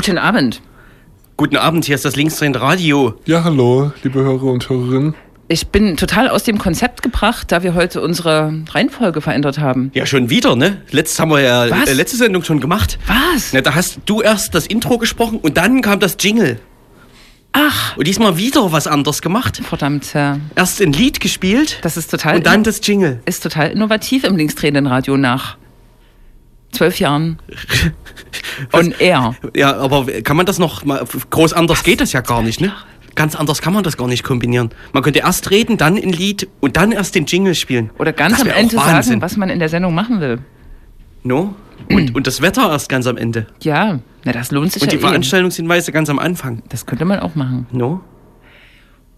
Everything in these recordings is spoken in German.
Guten Abend. Guten Abend, hier ist das Linksdrehen Radio. Ja, hallo, liebe Hörer und Hörerinnen. Ich bin total aus dem Konzept gebracht, da wir heute unsere Reihenfolge verändert haben. Ja, schon wieder, ne? Letztes haben wir ja Was? äh, letzte Sendung schon gemacht. Was? Na, da hast du erst das Intro gesprochen und dann kam das Jingle. Ach, Und diesmal wieder was anderes gemacht. verdammt, ja. Erst ein Lied gespielt Das ist total, und dann das Jingle. ist total innovativ im linksdrehenden Radio nach zwölf Jahren. On air. Ja, aber kann man das noch mal groß anders geht das ja gar nicht, ne? Ganz anders kann man das gar nicht kombinieren. Man könnte erst reden, dann ein Lied und dann erst den Jingle spielen. Oder ganz am Ende sagen, was man in der Sendung machen will. No? Und, und das Wetter erst ganz am Ende. Ja, na, das lohnt sich Und ja die eh. Veranstaltungshinweise ganz am Anfang. Das könnte man auch machen. No?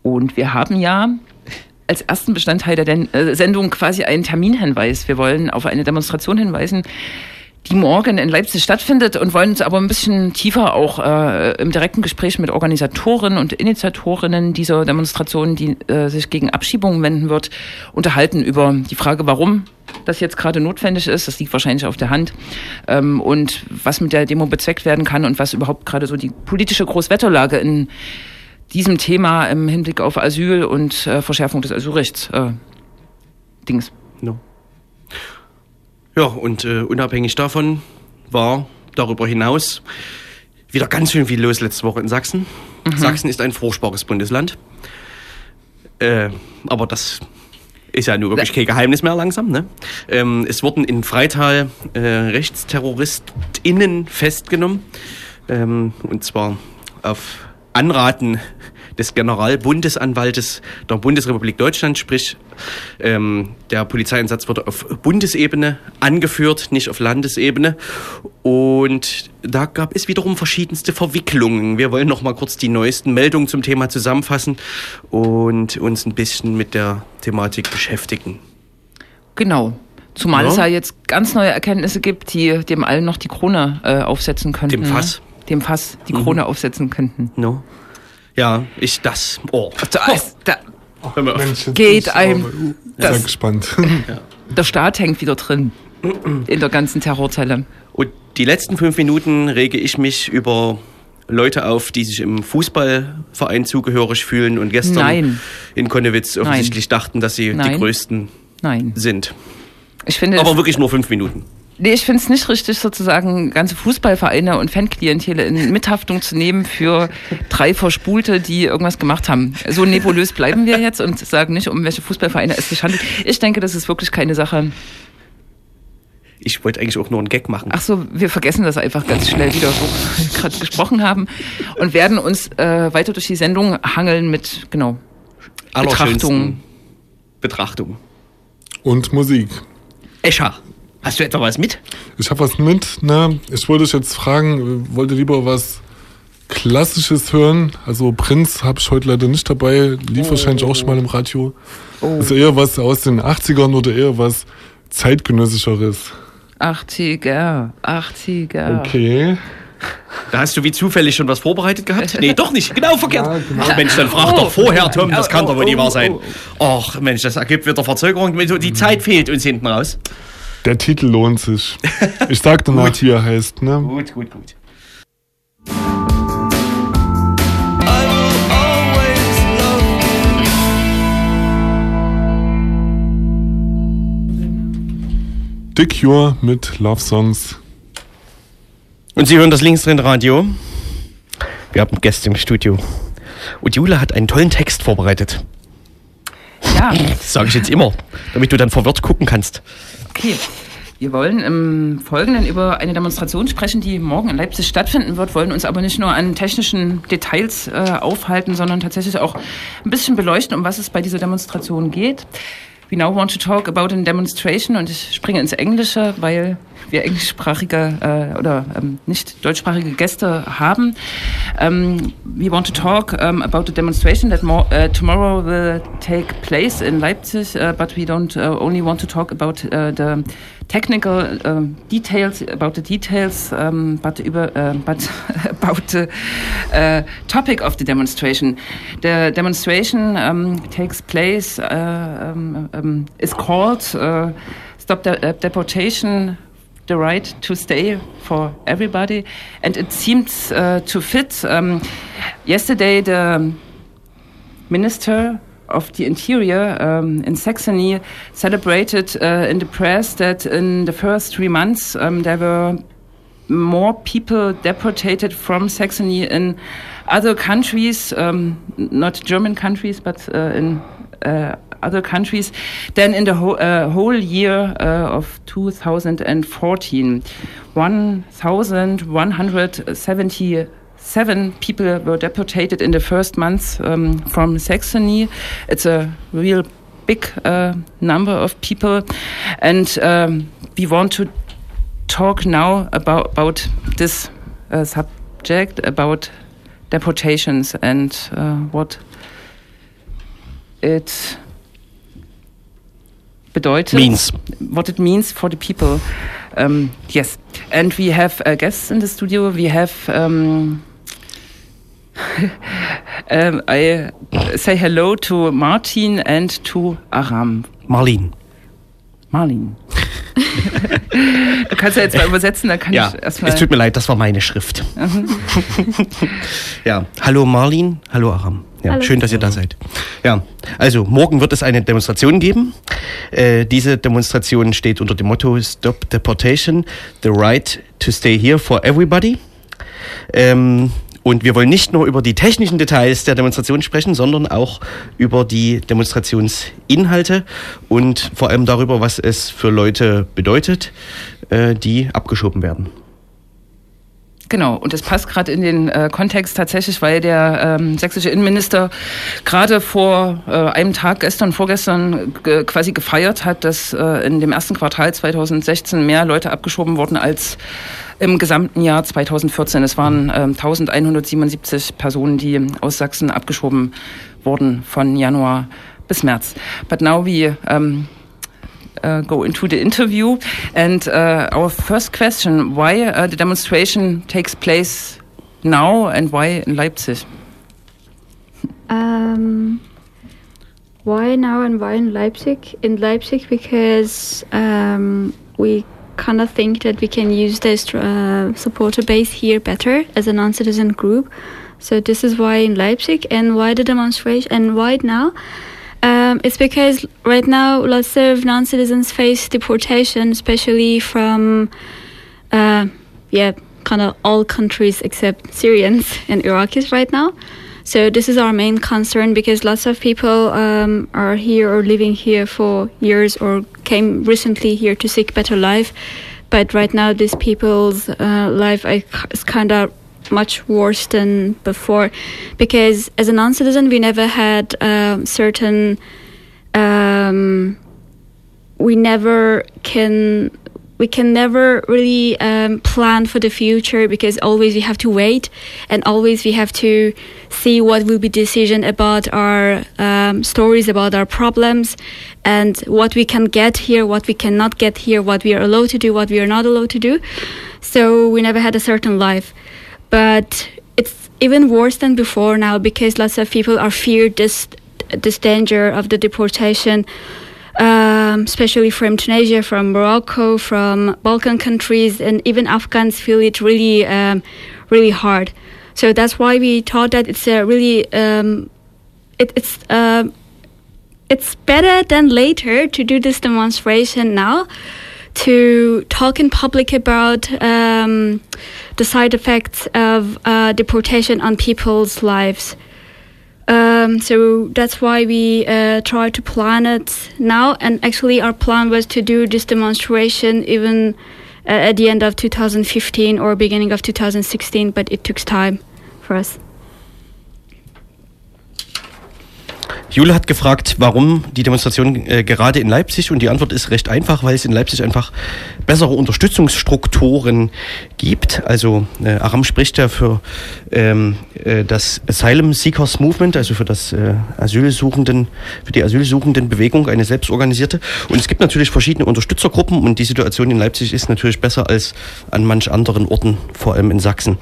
Und wir haben ja als ersten Bestandteil der äh, Sendung quasi einen Terminhinweis. Wir wollen auf eine Demonstration hinweisen, die morgen in Leipzig stattfindet und wollen uns aber ein bisschen tiefer auch äh, im direkten Gespräch mit Organisatoren und Initiatorinnen dieser Demonstration, die äh, sich gegen Abschiebungen wenden wird, unterhalten über die Frage, warum das jetzt gerade notwendig ist. Das liegt wahrscheinlich auf der Hand. Ähm, und was mit der Demo bezweckt werden kann und was überhaupt gerade so die politische Großwetterlage in diesem Thema im Hinblick auf Asyl und äh, Verschärfung des Asylrechts äh, Dings. No. Ja, und äh, unabhängig davon war darüber hinaus wieder ganz schön viel los letzte Woche in Sachsen. Sachsen ist ein furchtbares Bundesland. Äh, aber das ist ja nur wirklich kein Geheimnis mehr langsam. Ne? Ähm, es wurden in Freital äh, RechtsterroristInnen festgenommen. Ähm, und zwar auf Anraten des Generalbundesanwaltes der Bundesrepublik Deutschland, sprich ähm, der Polizeieinsatz wurde auf Bundesebene angeführt, nicht auf Landesebene. Und da gab es wiederum verschiedenste Verwicklungen. Wir wollen noch mal kurz die neuesten Meldungen zum Thema zusammenfassen und uns ein bisschen mit der Thematik beschäftigen. Genau. Zumal Ja. es ja jetzt ganz neue Erkenntnisse gibt, die dem allen noch die Krone äh, aufsetzen könnten. Dem Fass? Mhm. Ne? Dem Fass die Krone aufsetzen könnten. No? Ja, ich das. Oh. Da ist, da, Hör mal auf. Mensch, Geht bin ich einem sehr das- gespannt. der Staat hängt wieder drin. In der ganzen Terrorzelle. Und die letzten fünf Minuten rege ich mich über Leute auf, die sich im Fußballverein zugehörig fühlen und gestern Nein. in Konnewitz offensichtlich dachten, dass sie die Nein. Größten Nein. sind. Ich finde, Aber wirklich nur fünf Minuten. Nee, ich finde es nicht richtig, sozusagen ganze Fußballvereine und Fanklientele in Mithaftung zu nehmen für drei Verspulte, die irgendwas gemacht haben. So nebulös bleiben wir jetzt und sagen nicht, um welche Fußballvereine es sich handelt. Ich denke, das ist wirklich keine Sache. Ich wollte eigentlich auch nur einen Gag machen. Ach so, wir vergessen das einfach ganz schnell wieder, wo wir gerade gesprochen haben und werden uns äh, weiter durch die Sendung hangeln mit, genau, Betrachtungen. Betrachtung. Und Musik. Escher, hast du etwa was mit? Ich habe was mit, ne? Ich wollte euch jetzt fragen, wollt ihr lieber was Klassisches hören? Also Prinz habe ich heute leider nicht dabei, lief wahrscheinlich auch schon mal im Radio. Also eher was aus den 80ern oder eher was zeitgenössischeres. 80er, 80er. Okay. Da hast du wie zufällig schon was vorbereitet gehabt? Nee, doch nicht. Genau verkehrt. Ja, genau. Ach Mensch, dann frag Oh. doch vorher, Tom. Das kann doch wohl nicht Oh, wahr oh, sein. Och, Mensch, das ergibt wieder Verzögerung. Die Zeit fehlt uns hinten raus. Der Titel lohnt sich. Ich sag danach, wie er heißt, ne? Gut, gut, gut. Dick Cure mit Love Songs. Und Sie hören das Linksdrehen-Radio. Wir haben Gäste im Studio. Und Jule hat einen tollen Text vorbereitet. Ja. Das sage ich jetzt immer, damit du dann verwirrt gucken kannst. Okay. Wir wollen im Folgenden über eine Demonstration sprechen, die morgen in Leipzig stattfinden wird, wollen uns aber nicht nur an technischen Details äh, aufhalten, sondern tatsächlich auch ein bisschen beleuchten, um was es bei dieser Demonstration geht. We now want to talk about a demonstration und ich springe ins Englische, weil wir englischsprachige äh, oder ähm, nicht deutschsprachige Gäste haben. Um, we want to talk um, about a demonstration that more, uh, tomorrow will take place in Leipzig, uh, but we don't uh, only want to talk about the technical um, details about the details, um, but über, uh, but about the uh, topic of the demonstration. The demonstration um, takes place uh, um, um, is called "Stop the Deportation." The right to stay for everybody, and it seems to fit. Um, yesterday, the minister of the Interior um, in Saxony celebrated uh, in the press that in the first three months um, there were more people deported from Saxony in other countries, um, not German countries, but uh, in uh, other countries than in the whole, uh, whole year uh, of 2014. 1,170 seven people were deported in the first month um, from Saxony. It's a real big uh, number of people, and um, we want to talk now about about this uh, subject about deportations and uh, what it bedeutet. Means. What it means for the people. Um, yes. And we have uh, guests in the studio. We have um, um, I say hello to Martin and to Aram. Marlin. Marlin. du kannst ja jetzt mal übersetzen, dann kann ja, ich erstmal. Es tut mir leid, das war meine Schrift. Ja, hallo Marlin, hallo Aram. Ja, hallo. schön, dass ihr da seid. Ja, also morgen wird es eine Demonstration geben. Äh, diese Demonstration steht unter dem Motto Stop Deportation, the right to stay here for everybody. Ähm, und wir wollen nicht nur über die technischen Details der Demonstration sprechen, sondern auch über die Demonstrationsinhalte und vor allem darüber, was es für Leute bedeutet, äh, die abgeschoben werden. Genau, und das passt gerade in den äh, Kontext tatsächlich, weil der ähm, sächsische Innenminister gerade vor äh, einem Tag, gestern, vorgestern, quasi gefeiert hat, dass äh, in dem ersten Quartal 2016 mehr Leute abgeschoben wurden als im gesamten Jahr 2014. Es waren ähm, 1177 Personen, die aus Sachsen abgeschoben wurden von Januar bis März. But now we um, uh, go into the interview. And uh, our first question, why uh, the demonstration takes place now and why in Leipzig? Um, why now and why in Leipzig? In Leipzig because um, we kind of think that we can use this uh, supporter base here better as a non-citizen group. So this is why in Leipzig and why the demonstration and why now. Um, it's because right now lots of non-citizens face deportation, especially from, uh, yeah, kind of all countries except Syrians and Iraqis right now. So this is our main concern because lots of people um, are here or living here for years or came recently here to seek better life. But right now, these people's uh, life is kind of much worse than before because as a non-citizen we never had um, certain um, we never can we can never really um, plan for the future because always we have to wait and always we have to see what will be decision about our um, stories about our problems and what we can get here what we cannot get here what we are allowed to do what we are not allowed to do. So we never had a certain life. But it's even worse than before now because lots of people are feared this this danger of the deportation um, especially from Tunisia, from Morocco, from Balkan countries, and even Afghans feel it really, um, really hard. So that's why we thought that it's a really, um, it, it's uh, it's better than later to do this demonstration now, to talk in public about um, the side effects of uh, deportation on people's lives. Um, so that's why we uh, try to plan it now. And actually, our plan was to do this demonstration even uh, at the end of 2015 or beginning of 2016, but it took time for us. Jule hat gefragt, warum die Demonstration äh, gerade in Leipzig und die Antwort ist recht einfach, weil es in Leipzig einfach bessere Unterstützungsstrukturen gibt. Also äh, Aram spricht ja für ähm, äh, das Asylum Seekers Movement, also für das äh, Asylsuchenden, für die Asylsuchenden Bewegung, eine selbstorganisierte. Und es gibt natürlich verschiedene Unterstützergruppen und die Situation in Leipzig ist natürlich besser als an manch anderen Orten, vor allem in Sachsen.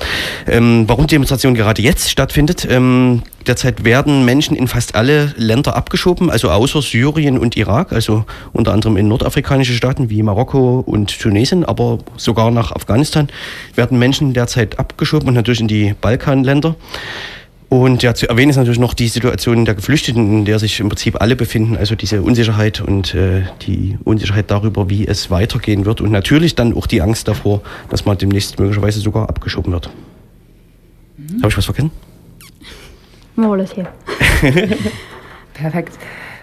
Ähm, warum die Demonstration gerade jetzt stattfindet, ähm, derzeit werden Menschen in fast alle Länder abgeschoben, also außer Syrien und Irak, also unter anderem in nordafrikanische Staaten wie Marokko und Tunesien, aber sogar nach Afghanistan werden Menschen derzeit abgeschoben und natürlich in die Balkanländer. Und ja, zu erwähnen ist natürlich noch die Situation der Geflüchteten, in der sich im Prinzip alle befinden, also diese Unsicherheit und äh, die Unsicherheit darüber, wie es weitergehen wird und natürlich dann auch die Angst davor, dass man demnächst möglicherweise sogar abgeschoben wird. Mhm. Habe ich was vergessen? More or less, yeah. Perfect.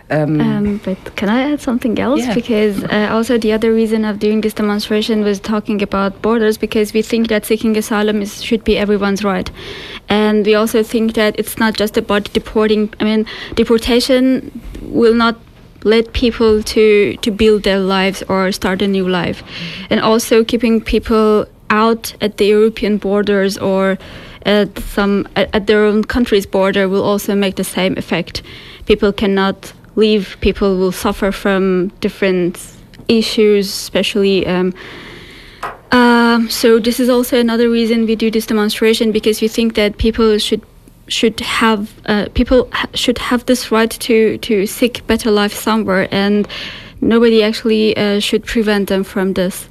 Um, um, but can I add something else? Yeah. Because uh, also the other reason of doing this demonstration was talking about borders because we think that seeking asylum is, should be everyone's right. And we also think that it's not just about deporting. I mean, deportation will not let people to, to build their lives or start a new life. And also keeping people out at the European borders or at some at their own country's border will also make the same effect. People cannot leave. People will suffer from different issues, especially. Um, um, so this is also another reason we do this demonstration because we think that people should should have uh, people ha should have this right to to seek better life somewhere, and nobody actually uh, should prevent them from this.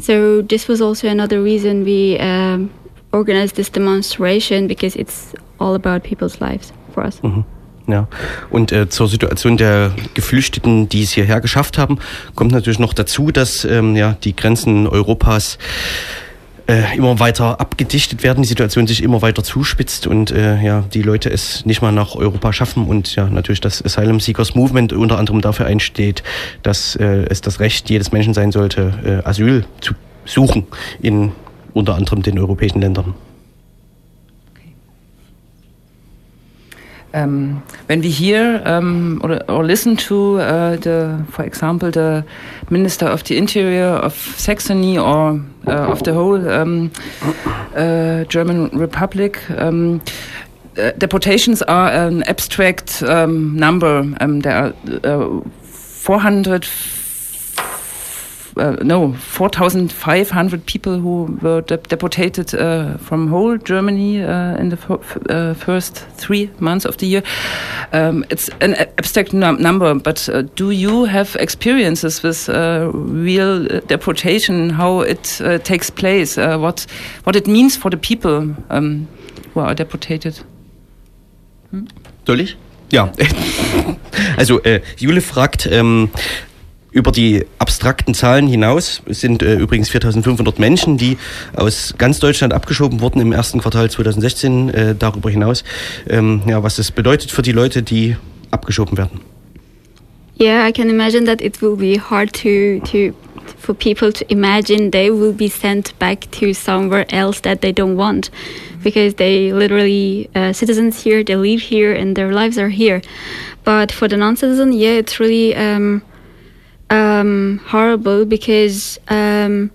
So this was also another reason we um, organize this demonstration because it's all about people's lives for us. Mhm. Ja, und äh, zur Situation der Geflüchteten, die es hierher geschafft haben, kommt natürlich noch dazu, dass ähm, ja, die Grenzen Europas äh, immer weiter abgedichtet werden, die Situation sich immer weiter zuspitzt und äh, ja, die Leute es nicht mal nach Europa schaffen und ja, natürlich das Asylum Seekers Movement unter anderem dafür einsteht, dass äh, es das Recht jedes Menschen sein sollte, äh, Asyl zu suchen in unter anderem den europäischen Ländern. Um, when we hear um, or, or, listen to uh, the, for example, the Minister of the Interior of Saxony or uh, of the whole um, uh, German Republic, uh, deportations are an abstract um, number. Um, there are uh, 400 uh, no, 4,500 people who were de deported uh, from whole Germany uh, in the uh, first three months of the year. Um, it's an abstract num number, but uh, do you have experiences with uh, real deportation, how it takes place, what, what it means for the people um, who are deported? Hm? Soll ich? Ja, also äh, Jule fragt, ähm, über die abstrakten Zahlen hinaus sind äh, übrigens 4500 Menschen, die aus ganz Deutschland abgeschoben wurden im ersten Quartal 2016. Äh, darüber hinaus, ähm, ja, was das bedeutet für die Leute, die abgeschoben werden. Yeah, I can imagine that it will be hard to to for people to imagine they will be sent back to somewhere else that they don't want because they literally uh, citizens here, they live here and their lives are here. But for the non-citizen, yeah, it's really um, um, horrible because um,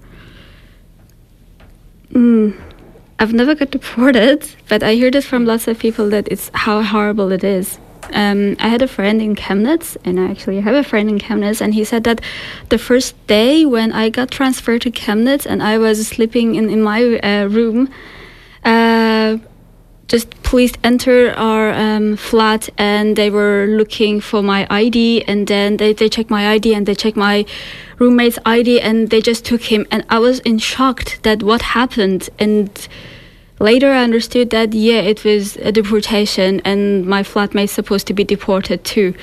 mm, I've never got deported, but I heard it from lots of people that it's how horrible it is. Um, I had a friend in Chemnitz, and I actually have a friend in Chemnitz, and he said that the first day when I got transferred to Chemnitz and I was sleeping in, in my uh, room, uh, just please enter our um, flat and they were looking for my ID and then they, they checked my ID and they checked my roommate's ID and they just took him and I was in shock that what happened. And later I understood that yeah it was a deportation and my flatmate supposed to be deported too.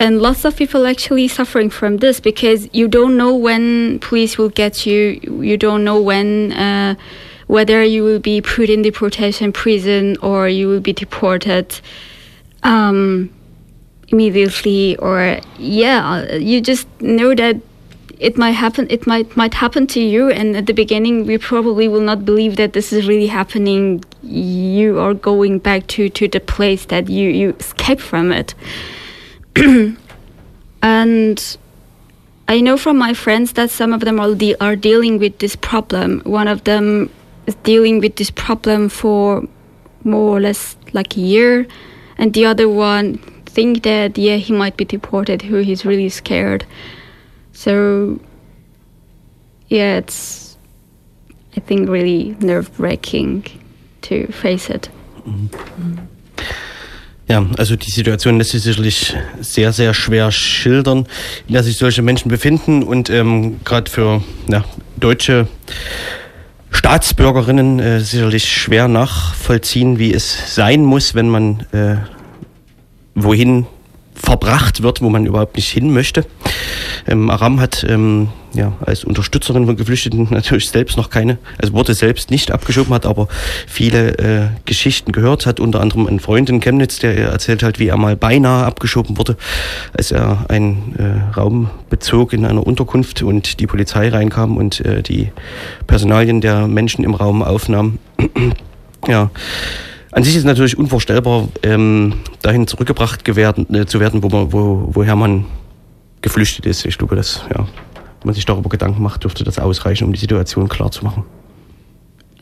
And lots of people actually suffering from this because you don't know when police will get you. You don't know when uh, whether you will be put in deportation prison or you will be deported um, immediately or yeah you just know that it might happen it might might happen to you. And at the beginning we probably will not believe that this is really happening. You are going back to to the place that you you escape from it. And I know from my friends that some of them are, de- are dealing with this problem. One of them dealing with this problem for more or less like a year, and the other one think that yeah he might be deported. Who he's really scared. So yeah, it's I think really nerve wracking to face it. Ja, also die Situation lässt sich sicherlich sehr, sehr schwer schildern, in der sich solche Menschen befinden und ähm, gerade für ja, deutsche Staatsbürgerinnen äh, sicherlich schwer nachvollziehen, wie es sein muss, wenn man äh, wohin verbracht wird, wo man überhaupt nicht hin möchte. Ähm, Aram hat ähm, ja, als Unterstützerin von Geflüchteten natürlich selbst noch keine, also wurde selbst nicht abgeschoben, hat aber viele äh, Geschichten gehört, hat unter anderem einen Freund in Chemnitz, der erzählt hat, wie er mal beinahe abgeschoben wurde, als er einen äh, Raum bezog in einer Unterkunft und die Polizei reinkam und äh, die Personalien der Menschen im Raum aufnahm. ja. An sich ist natürlich unvorstellbar, ähm, dahin zurückgebracht gewähren, äh, zu werden, wo man, wo, woher man geflüchtet ist. Ich glaube, dass, ja, wenn man sich darüber Gedanken macht, dürfte das ausreichen, um die Situation klar zu machen.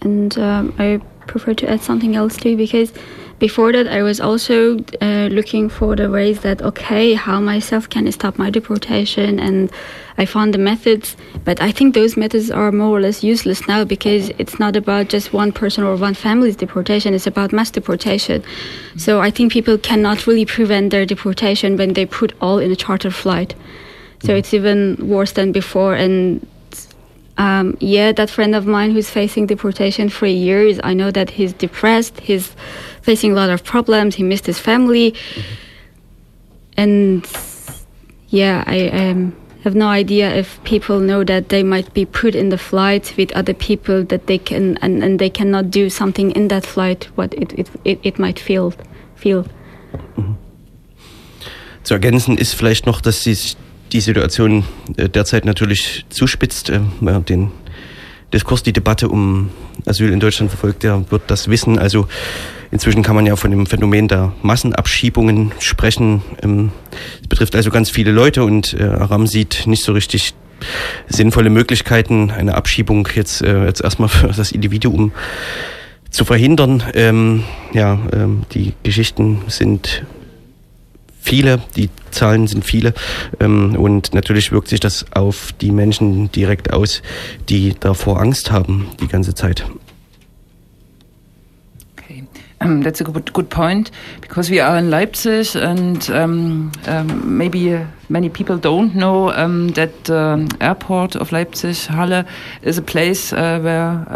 And um, I prefer to add something else too, because before that I was also uh, looking for the ways that okay, how myself can stop my deportation, and I found the methods. But I think those methods are more or less useless now because it's not about just one person or one family's deportation; it's about mass deportation. So I think people cannot really prevent their deportation when they put all in a charter flight. So mm. it's even worse than before, and um, yeah, that friend of mine who's facing deportation for years, I know that he's depressed, he's facing a lot of problems, he missed his family. Mm-hmm. And yeah, I um, have no idea if people know that they might be put in the flight with other people that they can, and, and they cannot do something in that flight, what it, it, it, it might feel. feel. Mhm. Zu ergänzen ist vielleicht noch, dass sie sich die Situation äh, derzeit natürlich zuspitzt. Äh, den Diskurs, die Debatte um Asyl in Deutschland verfolgt, der wird das wissen. Also inzwischen kann man ja von dem Phänomen der Massenabschiebungen sprechen. Ähm, es betrifft also ganz viele Leute und äh, Aram sieht nicht so richtig sinnvolle Möglichkeiten, eine Abschiebung jetzt, jetzt erstmal für das Individuum zu verhindern. Ähm, ja, ähm, die Geschichten sind viele, die Zahlen sind viele ähm, und natürlich wirkt sich das auf die Menschen direkt aus, die davor Angst haben die ganze Zeit. Um, that's a good, good point because we are in Leipzig and um, um, maybe many people don't know that the airport of Leipzig, Halle, is a place uh, where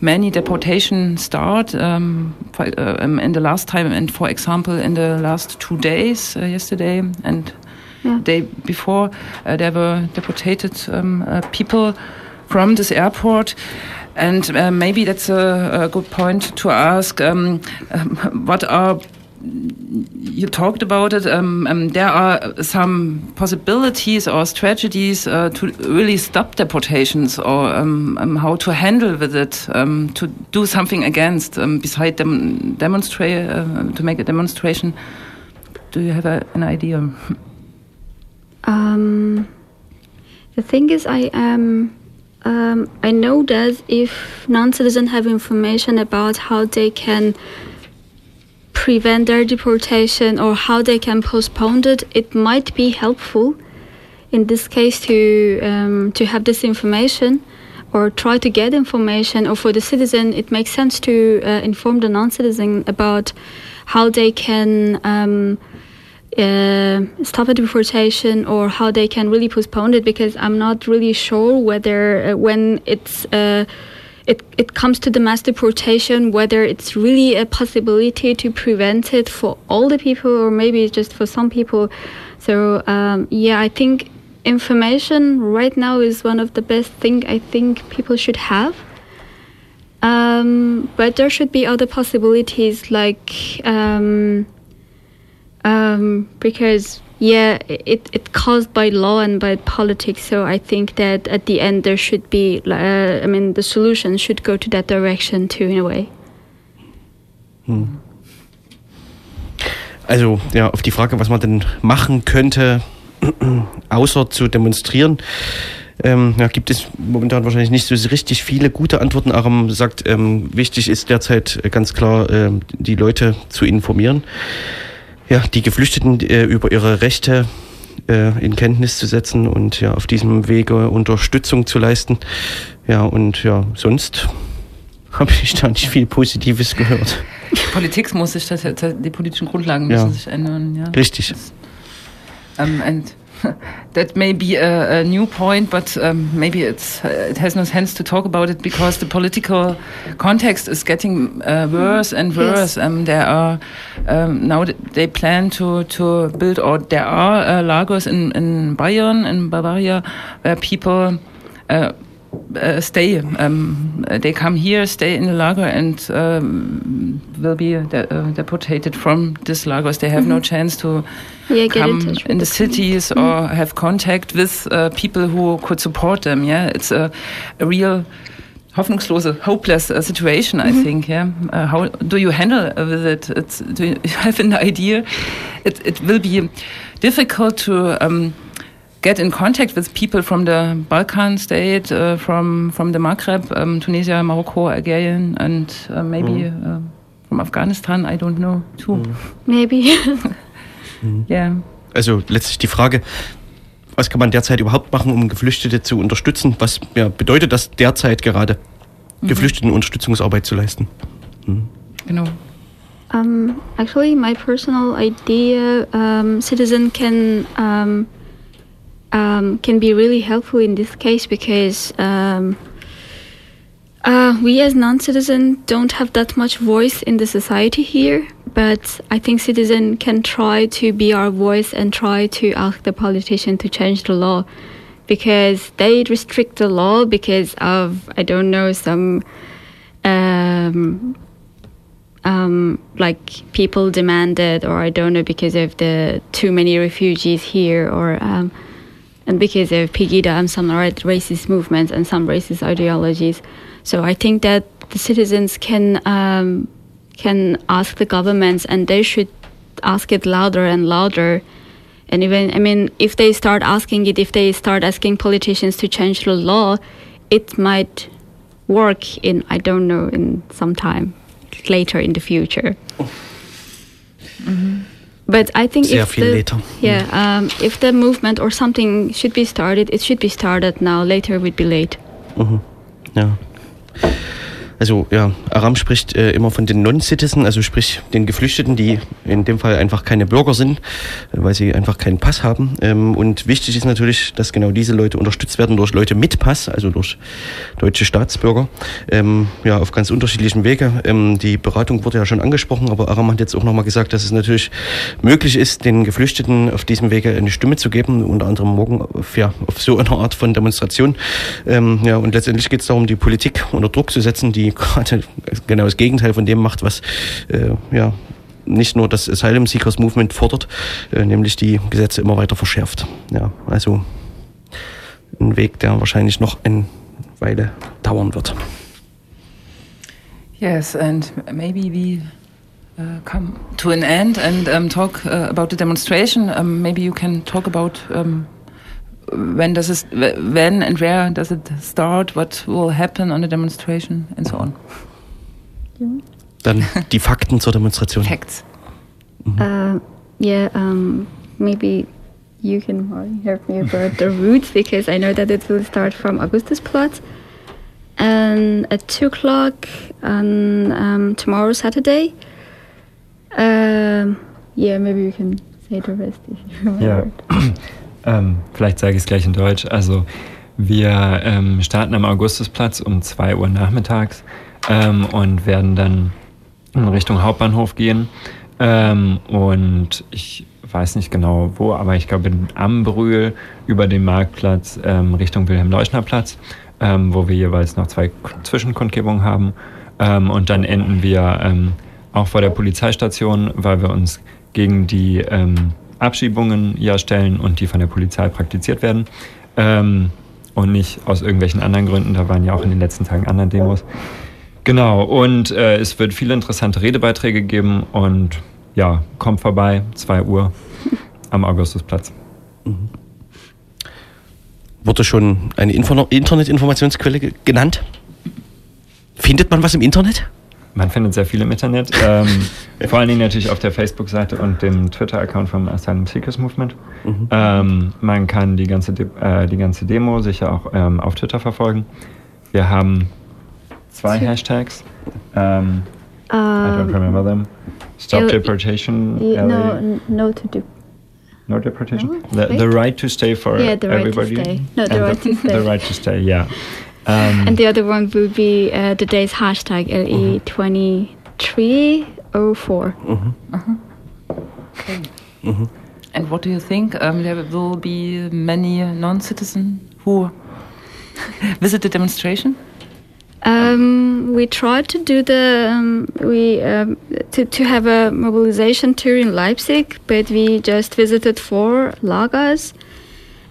many deportations start um, uh, um, in the last time, and for example, in the last two days, uh, yesterday and yeah. day before, uh, there were deported um, uh, people from this airport. And uh, maybe that's a, a, good point to ask um, um, what are you talked about it. Um, um, there are some possibilities or strategies uh, to really stop deportations or um, um how to handle with it, um, to do something against, um, beside dem demonstrate, uh, to make a demonstration. Do you have a, an idea? the thing is, I am. I know that if non-citizens have information about how they can prevent their deportation or how they can postpone it, it might be helpful in this case to um, to have this information or try to get information or for the citizen it makes sense to uh, inform the non-citizen about how they can um, uh, stop a deportation or how they can really postpone it because I'm not really sure whether uh, when it's uh, it, it comes to the mass deportation, whether it's really a possibility to prevent it for all the people or maybe just for some people. So um, yeah, I think information right now is one of the best thing I think people should have. Um, but there should be other possibilities like um, um because yeah, it it caused by law and by politics. So I think that at the end there should be, uh, I mean, the solution should go to that direction too, in a way. Hm. Also ja, auf die Frage, was man denn machen könnte, außer zu demonstrieren, ähm, ja, gibt es momentan wahrscheinlich nicht so richtig viele gute Antworten. Aram sagt, ähm, wichtig ist derzeit ganz klar, äh, die Leute zu informieren, ja, die Geflüchteten äh, über ihre Rechte äh, in Kenntnis zu setzen und ja, auf diesem Wege Unterstützung zu leisten. Ja, und ja, sonst habe ich da nicht viel Positives gehört. Politik muss sich, das, die politischen Grundlagen müssen ja. sich ändern. Ja. Richtig. Um, and that may be a, a new point, but um, maybe it's uh, it has no sense to talk about it because the political context is getting uh, worse and worse. Yes. Um, there are um, now they plan to to build or there are uh, lagers in in Bayern in Bavaria where people. Uh, uh, stay. Um, they come here, stay in the lager, and um, will be de uh, deported from this lagers. They have mm -hmm. no mm-hmm. chance to yeah, come in, in the cities mm -hmm. or have contact with uh, people who could support them. Yeah, it's a, a real hoffnungslose, hopeless uh, situation. I mm -hmm. think. Yeah, uh, how do you handle with it? It's, do you have an idea? It it will be difficult to. Um, get in contact with people from the Balkan state, uh, from from the Maghreb, um, Tunisia, Morocco, Algeria, and uh, maybe mm. uh, from Afghanistan. I don't know too. Mm. Maybe. mm. Yeah. Also letztlich die Frage, was kann man derzeit überhaupt machen, um Geflüchtete zu unterstützen? Was ja, bedeutet das derzeit gerade, -hmm. Geflüchteten Unterstützungsarbeit zu leisten? Mhm. Genau. Um, actually, my personal idea, um, citizen can um, um, can be really helpful in this case because um, uh, we as non-citizens don't have that much voice in the society here but i think citizen can try to be our voice and try to ask the politician to change the law because they restrict the law because of i don't know some um, um, like people demanded or i don't know because of the too many refugees here or um, and because of Pegida and some racist movements and some racist ideologies. So I think that the citizens can um, can ask the governments, and they should ask it louder and louder. And even, I mean, if they start asking it, if they start asking politicians to change the law, it might work in, I don't know, in some time later in the future. But I think Sehr if the, later. Yeah, um, if the movement or something should be started, it should be started now. Later would be late. Mhm. Ja. Also ja, Aram spricht äh, immer von den Non-Citizen, also sprich den Geflüchteten, die in dem Fall einfach keine Bürger sind, äh, weil sie einfach keinen Pass haben. Ähm, und wichtig ist natürlich, dass genau diese Leute unterstützt werden durch Leute mit Pass, also durch deutsche Staatsbürger, ähm, ja auf ganz unterschiedlichen Wege. Ähm, die Beratung wurde ja schon angesprochen, aber Aram hat jetzt auch nochmal gesagt, dass es natürlich möglich ist, den Geflüchteten auf diesem Wege eine Stimme zu geben, unter anderem morgen auf, ja, auf so einer Art von Demonstration. Ähm, ja, und letztendlich geht es darum, die Politik unter Druck zu setzen, die gerade genau das Gegenteil von dem macht, was äh, ja nicht nur das Asylum Seekers Movement fordert, äh, nämlich die Gesetze immer weiter verschärft. Ja, also ein Weg, der wahrscheinlich noch eine Weile dauern wird. Yes, and maybe we uh, come to an end and um, talk uh, about the demonstration. Um, maybe you can talk about um, when does it, when and where does it start? What will happen on the demonstration and so on? Dann die Fakten zur Demonstration. Facts. Mhm. Uh, yeah, um, maybe you can help me about the routes because I know that it will start from Augustusplatz and at two o'clock on um, tomorrow Saturday. Um, yeah, maybe you can say the rest if you remember. Yeah. Ähm, vielleicht sage ich es gleich in Deutsch. Also wir ähm, starten am Augustusplatz um 2 Uhr nachmittags ähm, und werden dann in Richtung Hauptbahnhof gehen. Ähm, und ich weiß nicht genau wo, aber ich glaube in Ambrühl über den Marktplatz ähm, Richtung Wilhelm-Leuschner-Platz, ähm, wo wir jeweils noch zwei Zwischenkundgebungen haben. und dann enden wir auch vor der Polizeistation, weil wir uns gegen die Abschiebungen ja stellen und die von der Polizei praktiziert werden. Ähm, und nicht aus irgendwelchen anderen Gründen. Da waren ja auch in den letzten Tagen andere Demos. Genau, und äh, es wird viele interessante Redebeiträge geben und ja, kommt vorbei, 2 Uhr am Augustusplatz. Mhm. Wurde schon eine Info Internetinformationsquelle genannt? Findet man was im Internet? Man findet sehr viel im Internet. Ähm, vor allen Dingen natürlich auf der Facebook-Seite und dem Twitter-Account vom Asylum Seekers Movement. Mhm. Ähm, man kann die ganze, De äh, die ganze Demo sicher auch ähm, auf Twitter verfolgen. Wir haben zwei Hashtags. Um, I don't remember them. Stop deportation. No, no to do. No deportation. No, the, the right to stay for yeah, the everybody. Right to stay. No, the right the, to stay. The right to stay. Yeah. Um, and the other one would be uh, the day's hashtag LE2304. Mm-hmm. Uh-huh. Okay. Mm-hmm. And what do you think? Um, there will be many non citizens who visit the demonstration? Um, we tried to do the um, we um, to to have a mobilization tour in Leipzig, but we just visited four lagers.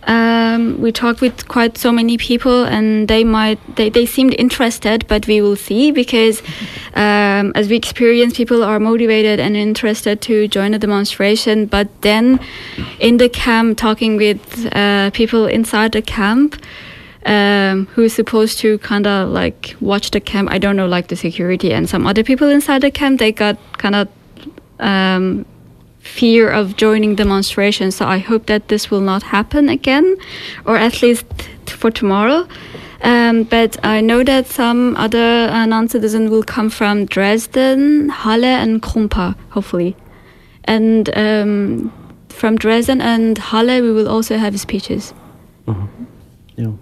Um, we talked with quite so many people, and they might they, they seemed interested, but we will see because um, as we experience, people are motivated and interested to join a demonstration. But then, in the camp, talking with uh, people inside the camp. Um, who's supposed to kind of like watch the camp? I don't know, like the security and some other people inside the camp. They got kind of um, fear of joining demonstrations. So I hope that this will not happen again, or at least for tomorrow. Um, but I know that some other uh, non-citizens will come from Dresden, Halle, and Krumpa, hopefully. And um, from Dresden and Halle, we will also have speeches. Mhm. Ja.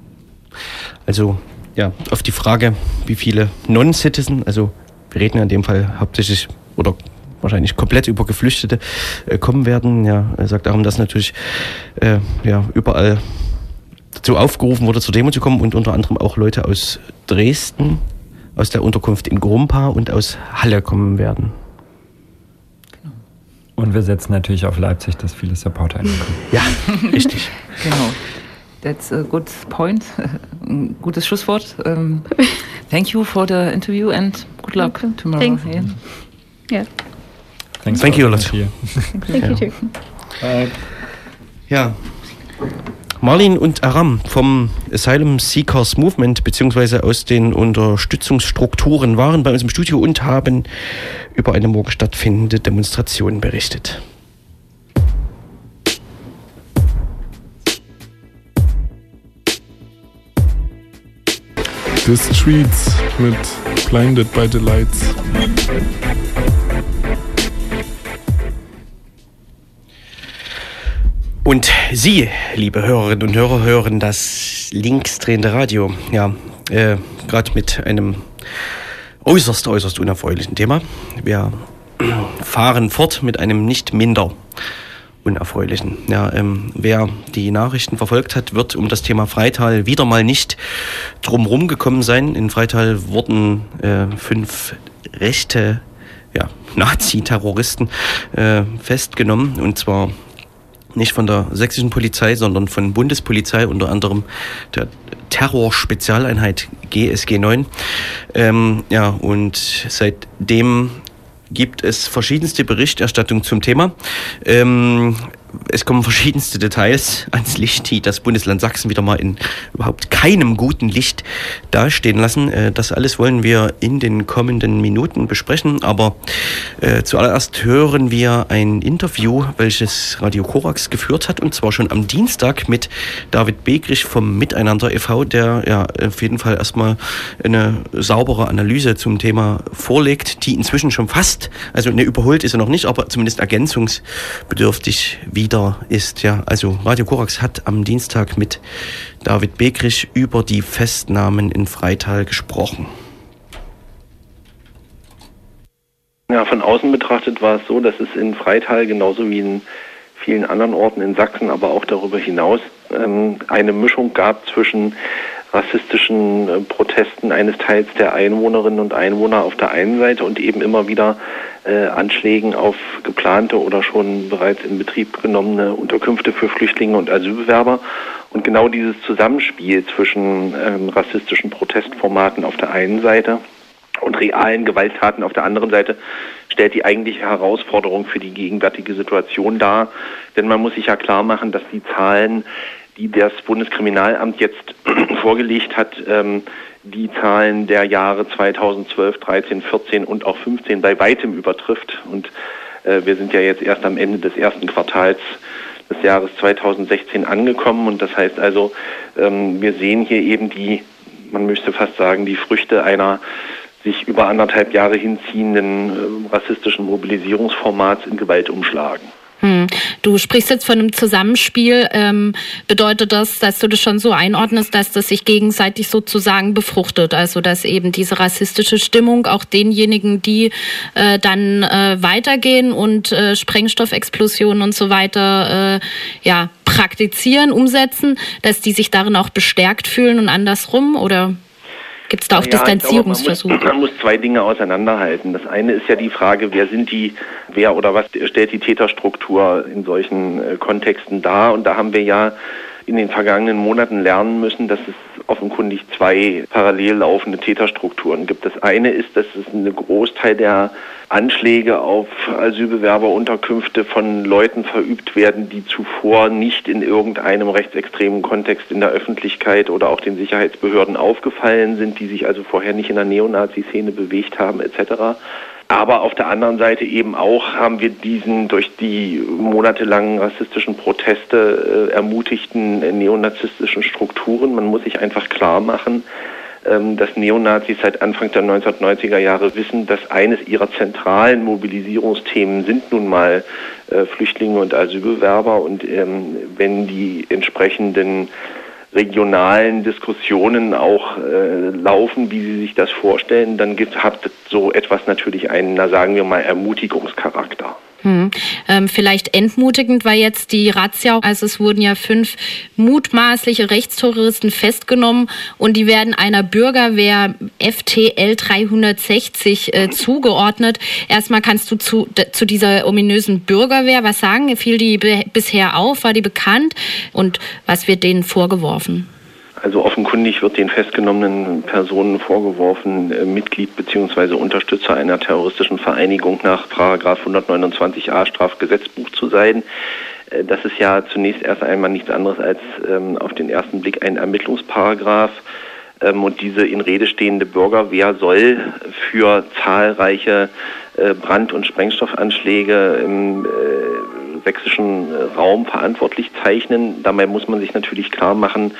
Also ja, auf die Frage, wie viele Non-Citizen, also wir reden in dem Fall hauptsächlich oder wahrscheinlich komplett über Geflüchtete äh, kommen werden. Ja, er sagt darum, dass natürlich äh, ja, überall dazu aufgerufen wurde, zur Demo zu kommen und unter anderem auch Leute aus Dresden, aus der Unterkunft in Grumpa und aus Halle kommen werden. Genau. Und wir setzen natürlich auf Leipzig, dass viele Supporter kommen. Ja, richtig. genau. That's a good point. Ein gutes Schlusswort. Um, thank you for the interview and good luck Welcome. tomorrow. Thanks. Yeah. Yeah. Thanks Thank you, being Lotte. here. Thank you too. Bye. Ja. Marlin und Aram vom Asylum Seekers Movement beziehungsweise aus den Unterstützungsstrukturen waren bei uns im Studio und haben über eine morgen stattfindende Demonstration berichtet. The Streets mit Blinded by the Lights. Und Sie, liebe Hörerinnen und Hörer, hören das linksdrehende Radio. Ja, äh, gerade mit einem äußerst, äußerst unerfreulichen Thema. Wir fahren fort mit einem nicht minder unerfreulichen. Ja, ähm, wer die Nachrichten verfolgt hat, wird um das Thema Freital wieder mal nicht drumherum gekommen sein. In Freital wurden äh, fünf rechte ja, Nazi-Terroristen äh, festgenommen und zwar nicht von der sächsischen Polizei, sondern von Bundespolizei, unter anderem der Terrorspezialeinheit GSG 9. Ähm, ja, und seitdem gibt es verschiedenste Berichterstattungen zum Thema. Ähm, es kommen verschiedenste Details ans Licht, die das Bundesland Sachsen wieder mal in überhaupt keinem guten Licht dastehen lassen. Äh, das alles wollen wir in den kommenden Minuten besprechen. Aber äh, zuallererst hören wir ein Interview, welches Radio Korax geführt hat, und zwar schon am Dienstag mit David Begrich vom Miteinander e.V., der ja auf jeden Fall erstmal eine saubere Analyse zum Thema vorlegt, die inzwischen schon fast, also eine überholt ist er noch nicht, aber zumindest ergänzungsbedürftig wieder ist. Ja, also Radio Korax hat am Dienstag mit David Begrich über die Festnahmen in Freital gesprochen. Ja, von außen betrachtet war es so, dass es in Freital genauso wie in vielen anderen Orten in Sachsen, aber auch darüber hinaus ähm, eine Mischung gab zwischen rassistischen äh, Protesten eines Teils der Einwohnerinnen und Einwohner auf der einen Seite und eben immer wieder äh, Anschlägen auf geplante oder schon bereits in Betrieb genommene Unterkünfte für Flüchtlinge und Asylbewerber. Und genau dieses Zusammenspiel zwischen ähm, rassistischen Protestformaten auf der einen Seite und realen Gewalttaten auf der anderen Seite stellt die eigentliche Herausforderung für die gegenwärtige Situation dar. Denn man muss sich ja klar machen, dass die Zahlen, die das Bundeskriminalamt jetzt vorgelegt hat, ähm, die Zahlen der Jahre 2012, 13, 14 und auch 15 bei weitem übertrifft. Und äh, wir sind ja jetzt erst am Ende des ersten Quartals des Jahres 2016 angekommen. Und das heißt also, ähm, wir sehen hier eben die, man müsste fast sagen, die Früchte einer sich über anderthalb Jahre hinziehenden äh, rassistischen Mobilisierungsformats in Gewalt umschlagen. Hm. Du sprichst jetzt von einem Zusammenspiel. Ähm, bedeutet das, dass du das schon so einordnest, dass das sich gegenseitig sozusagen befruchtet? Also dass eben diese rassistische Stimmung auch denjenigen, die äh, dann äh, weitergehen und äh, Sprengstoffexplosionen und so weiter äh, ja, praktizieren, umsetzen, dass die sich darin auch bestärkt fühlen und andersrum? Oder Gibt es da auch ja, Distanzierungsversuche? Man, man, muss zwei Dinge auseinanderhalten. Das eine ist ja die Frage, wer sind die, wer oder was stellt die Täterstruktur in solchen äh, Kontexten dar? Und da haben wir ja in den vergangenen Monaten lernen müssen, dass es offenkundig zwei parallel laufende Täterstrukturen gibt. Das eine ist, dass es ein Großteil der Anschläge auf Asylbewerberunterkünfte von Leuten verübt werden, die zuvor nicht in irgendeinem rechtsextremen Kontext in der Öffentlichkeit oder auch den Sicherheitsbehörden aufgefallen sind, die sich also vorher nicht in der Neonazi-Szene bewegt haben etc. Aber auf der anderen Seite eben auch haben wir diesen durch die monatelangen rassistischen Proteste äh, ermutigten äh, neonazistischen Strukturen. Man muss sich einfach klar machen, ähm, dass Neonazis seit Anfang der 1990er Jahre wissen, dass eines ihrer zentralen Mobilisierungsthemen sind nun mal äh, Flüchtlinge und Asylbewerber. Und ähm, wenn die entsprechenden regionalen Diskussionen auch äh, laufen, wie Sie sich das vorstellen, dann gibt, hat so etwas natürlich einen, na sagen wir mal, Ermutigungscharakter. Hm. Ähm, vielleicht entmutigend war jetzt die Razzia. Also es wurden ja fünf mutmaßliche Rechtsterroristen festgenommen und die werden einer Bürgerwehr FTL 360 äh, zugeordnet. Erstmal kannst du zu, zu dieser ominösen Bürgerwehr was sagen? Fiel die bisher auf? War die bekannt? Und was wird denen vorgeworfen? Also offenkundig wird den festgenommenen Personen vorgeworfen, äh, Mitglied bzw. Unterstützer einer terroristischen Vereinigung nach 129a Strafgesetzbuch zu sein. Äh, das ist ja zunächst erst einmal nichts anderes als ähm, auf den ersten Blick ein Ermittlungsparagraph. Ähm, und diese in Rede stehende Bürgerwehr soll für zahlreiche äh, Brand- und Sprengstoffanschläge im äh, sächsischen Raum verantwortlich zeichnen. Dabei muss man sich natürlich klar machen,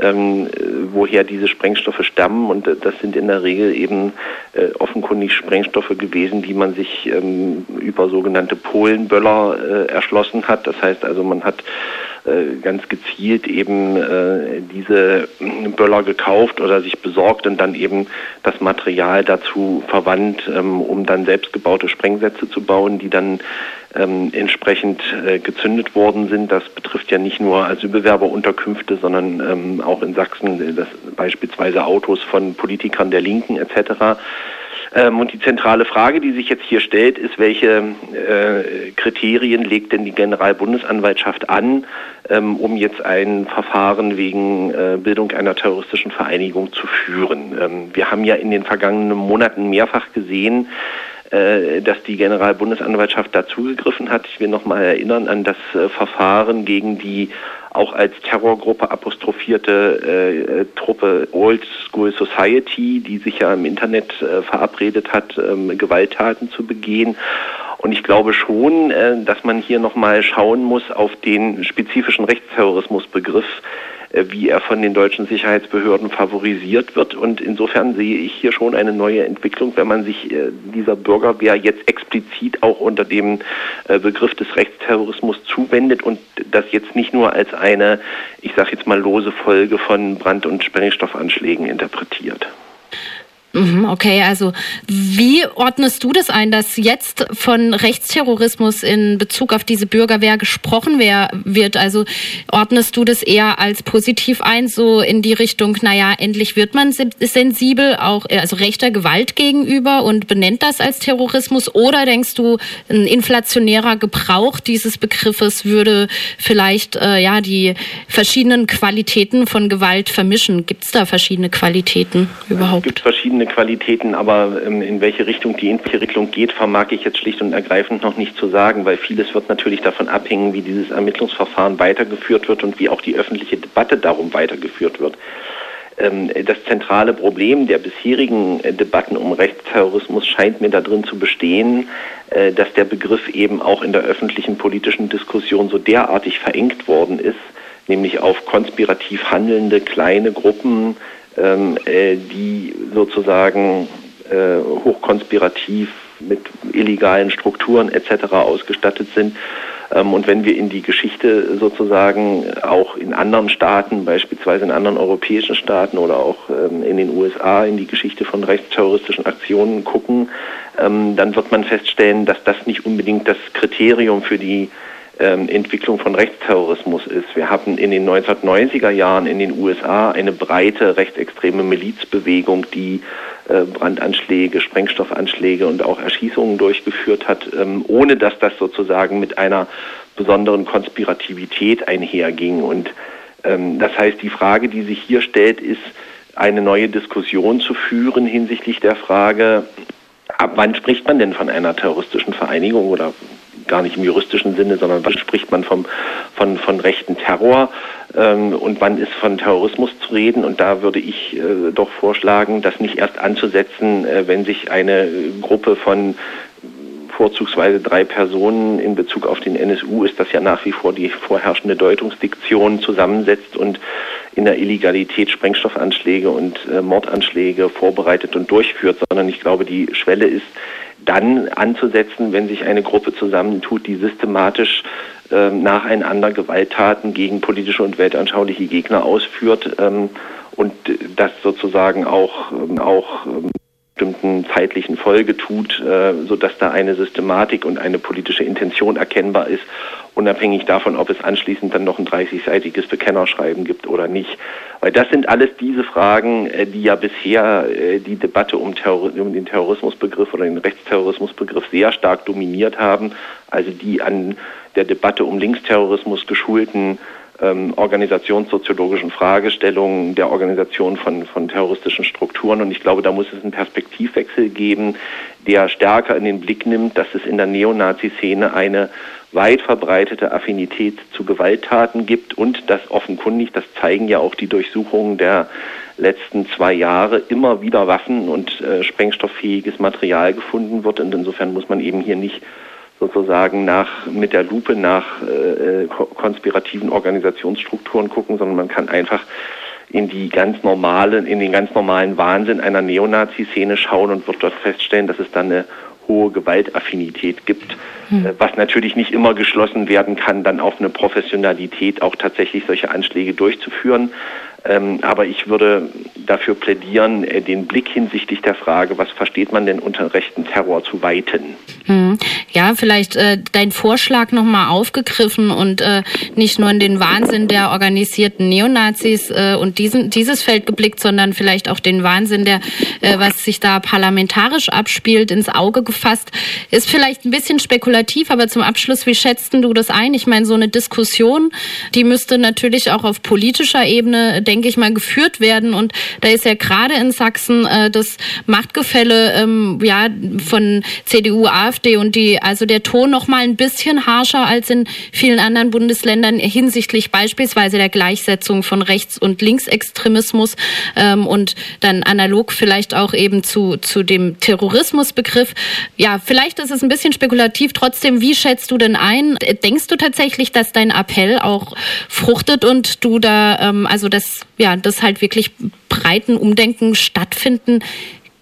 ähm, woher diese Sprengstoffe stammen. Und äh, das sind in der Regel eben äh, offenkundig Sprengstoffe gewesen, die man sich ähm, über sogenannte Polenböller äh, erschlossen hat. Das heißt also, man hat äh, ganz gezielt eben äh, diese Böller gekauft oder sich besorgt und dann eben das Material dazu verwandt, ähm, um dann selbstgebaute Sprengsätze zu bauen, die dann ähm, entsprechend äh, gezündet worden sind. Das betrifft ja nicht nur Asylbewerberunterkünfte, sondern ähm, auch in Sachsen äh, das, beispielsweise Autos von Politikern der Linken etc. Ähm, und die zentrale Frage, die sich jetzt hier stellt, ist, welche äh, Kriterien legt denn die Generalbundesanwaltschaft an, ähm, um jetzt ein Verfahren wegen äh, Bildung einer terroristischen Vereinigung zu führen? Ähm, wir haben ja in den vergangenen Monaten mehrfach gesehen, dass die Generalbundesanwaltschaft dazugegriffen hat. Ich will noch mal erinnern an das äh, Verfahren gegen die auch als Terrorgruppe apostrophierte äh, Truppe Old School Society, die sich ja im Internet äh, verabredet hat, ähm, Gewalttaten zu begehen. Und ich glaube schon, äh, dass man hier nochmal schauen muss auf den spezifischen Rechtsterrorismusbegriff, äh, wie er von den deutschen Sicherheitsbehörden favorisiert wird. Und insofern sehe ich hier schon eine neue Entwicklung, wenn man sich äh, dieser Bürgerwehr jetzt explizit auch unter dem äh, Begriff des Rechtsterrorismus zuwendet und das jetzt nicht nur als eine, ich sage jetzt mal, lose Folge von Brand- und Sprengstoffanschlägen interpretiert. Mhm, okay, also wie ordnest du das ein, dass jetzt von Rechtsterrorismus in Bezug auf diese Bürgerwehr gesprochen wird? Also ordnest du das eher als positiv ein, so in die Richtung, naja, endlich wird man sensibel, auch also rechter Gewalt gegenüber und benennt das als Terrorismus? Oder denkst du, ein inflationärer Gebrauch dieses Begriffes würde vielleicht äh, ja die verschiedenen Qualitäten von Gewalt vermischen? Gibt es da verschiedene Qualitäten überhaupt? Gibt verschiedene Qualitäten, aber ähm, in welche Richtung die Entwicklung geht, vermag ich jetzt schlicht und ergreifend noch nicht zu sagen, weil vieles wird natürlich davon abhängen, wie dieses Ermittlungsverfahren weitergeführt wird und wie auch die öffentliche Debatte darum weitergeführt wird. Ähm, das zentrale Problem der bisherigen äh, Debatten um Rechtsterrorismus scheint mir darin zu bestehen, äh, dass der Begriff eben auch in der öffentlichen politischen Diskussion so derartig verengt worden ist, nämlich auf konspirativ handelnde kleine Gruppen, ähm, äh, die sozusagen äh, hochkonspirativ mit illegalen Strukturen etc. ausgestattet sind. Ähm, und wenn wir in die Geschichte sozusagen auch in anderen Staaten, beispielsweise in anderen europäischen Staaten oder auch ähm, in den USA in die Geschichte von rechtsterroristischen Aktionen gucken, ähm, dann wird man feststellen, dass das nicht unbedingt das Kriterium für die Entwicklung von Rechtsterrorismus ist. Wir hatten in den 1990er Jahren in den USA eine breite rechtsextreme Milizbewegung, die äh, Brandanschläge, Sprengstoffanschläge und auch Erschießungen durchgeführt hat, ähm, ohne dass das sozusagen mit einer besonderen Konspirativität einherging. Und ähm, das heißt, die Frage, die sich hier stellt, ist, eine neue Diskussion zu führen hinsichtlich der Frage, ab wann spricht man denn von einer terroristischen Vereinigung oder gar nicht im juristischen Sinne, sondern wann spricht man vom, von, von rechten Terror ähm, und wann ist von Terrorismus zu reden. Und da würde ich äh, doch vorschlagen, das nicht erst anzusetzen, äh, wenn sich eine Gruppe von vorzugsweise drei Personen in Bezug auf den NSU ist das ja nach wie vor die vorherrschende Deutungsdiktion zusammensetzt und in der Illegalität Sprengstoffanschläge und äh, Mordanschläge vorbereitet und durchführt, sondern ich glaube, die Schwelle ist dann anzusetzen, wenn sich eine Gruppe zusammentut, die systematisch äh, nacheinander Gewalttaten gegen politische und weltanschauliche Gegner ausführt ähm, und das sozusagen auch, ähm, auch ähm, bestimmten zeitlichen Folge tut, äh, sodass da eine Systematik und eine politische Intention erkennbar ist, unabhängig davon, ob es anschließend dann noch ein 30-seitiges Bekennerschreiben gibt oder nicht. Weil das sind alles diese Fragen, äh, die ja bisher äh, die Debatte um, Terror um den Terrorismusbegriff oder den Rechtsterrorismusbegriff sehr stark dominiert haben, also die an der Debatte um Linksterrorismus geschulten ähm, organisationssoziologischen Fragestellungen der Organisation von, von terroristischen Strukturen. Und ich glaube, da muss es einen Perspektivwechsel geben, der stärker in den Blick nimmt, dass es in der Neonazi-Szene eine weit verbreitete Affinität zu Gewalttaten gibt und dass offenkundig, das zeigen ja auch die Durchsuchungen der letzten zwei Jahre, immer wieder Waffen und äh, sprengstofffähiges Material gefunden wird. Und insofern muss man eben hier nicht sozusagen nach, mit der Lupe nach äh, konspirativen Organisationsstrukturen gucken, sondern man kann einfach in die ganz normalen, in den ganz normalen Wahnsinn einer Neonazi-Szene schauen und wird dort feststellen, dass es dann eine hohe Gewaltaffinität gibt, hm. Äh, was natürlich nicht immer geschlossen werden kann, dann auf eine Professionalität auch tatsächlich solche Anschläge durchzuführen. Ähm, aber ich würde dafür plädieren, äh, den Blick hinsichtlich der Frage, was versteht man denn unter rechten Terror zu weiten. Hm. Ja, vielleicht äh, dein Vorschlag nochmal aufgegriffen und äh, nicht nur in den Wahnsinn der organisierten Neonazis äh, und diesen, dieses Feld geblickt, sondern vielleicht auch den Wahnsinn, der, äh, was sich da parlamentarisch abspielt, ins Auge gefasst. Ist vielleicht ein bisschen spekulativ, aber zum Abschluss, wie schätzt du das ein? Ich meine, so eine Diskussion, die müsste natürlich auch auf politischer Ebene denke ich mal, geführt werden. Und da ist ja gerade in Sachsen äh, das Machtgefälle ähm, ja von CDU, AfD und die, also der Ton noch mal ein bisschen harscher als in vielen anderen Bundesländern hinsichtlich beispielsweise der Gleichsetzung von Rechts- und Linksextremismus ähm, und dann analog vielleicht auch eben zu, zu dem Terrorismusbegriff. Ja, vielleicht ist es ein bisschen spekulativ. Trotzdem, wie schätzt du denn ein? Denkst du tatsächlich, dass dein Appell auch fruchtet und du da, ähm, also das ja, das halt wirklich breiten Umdenken stattfinden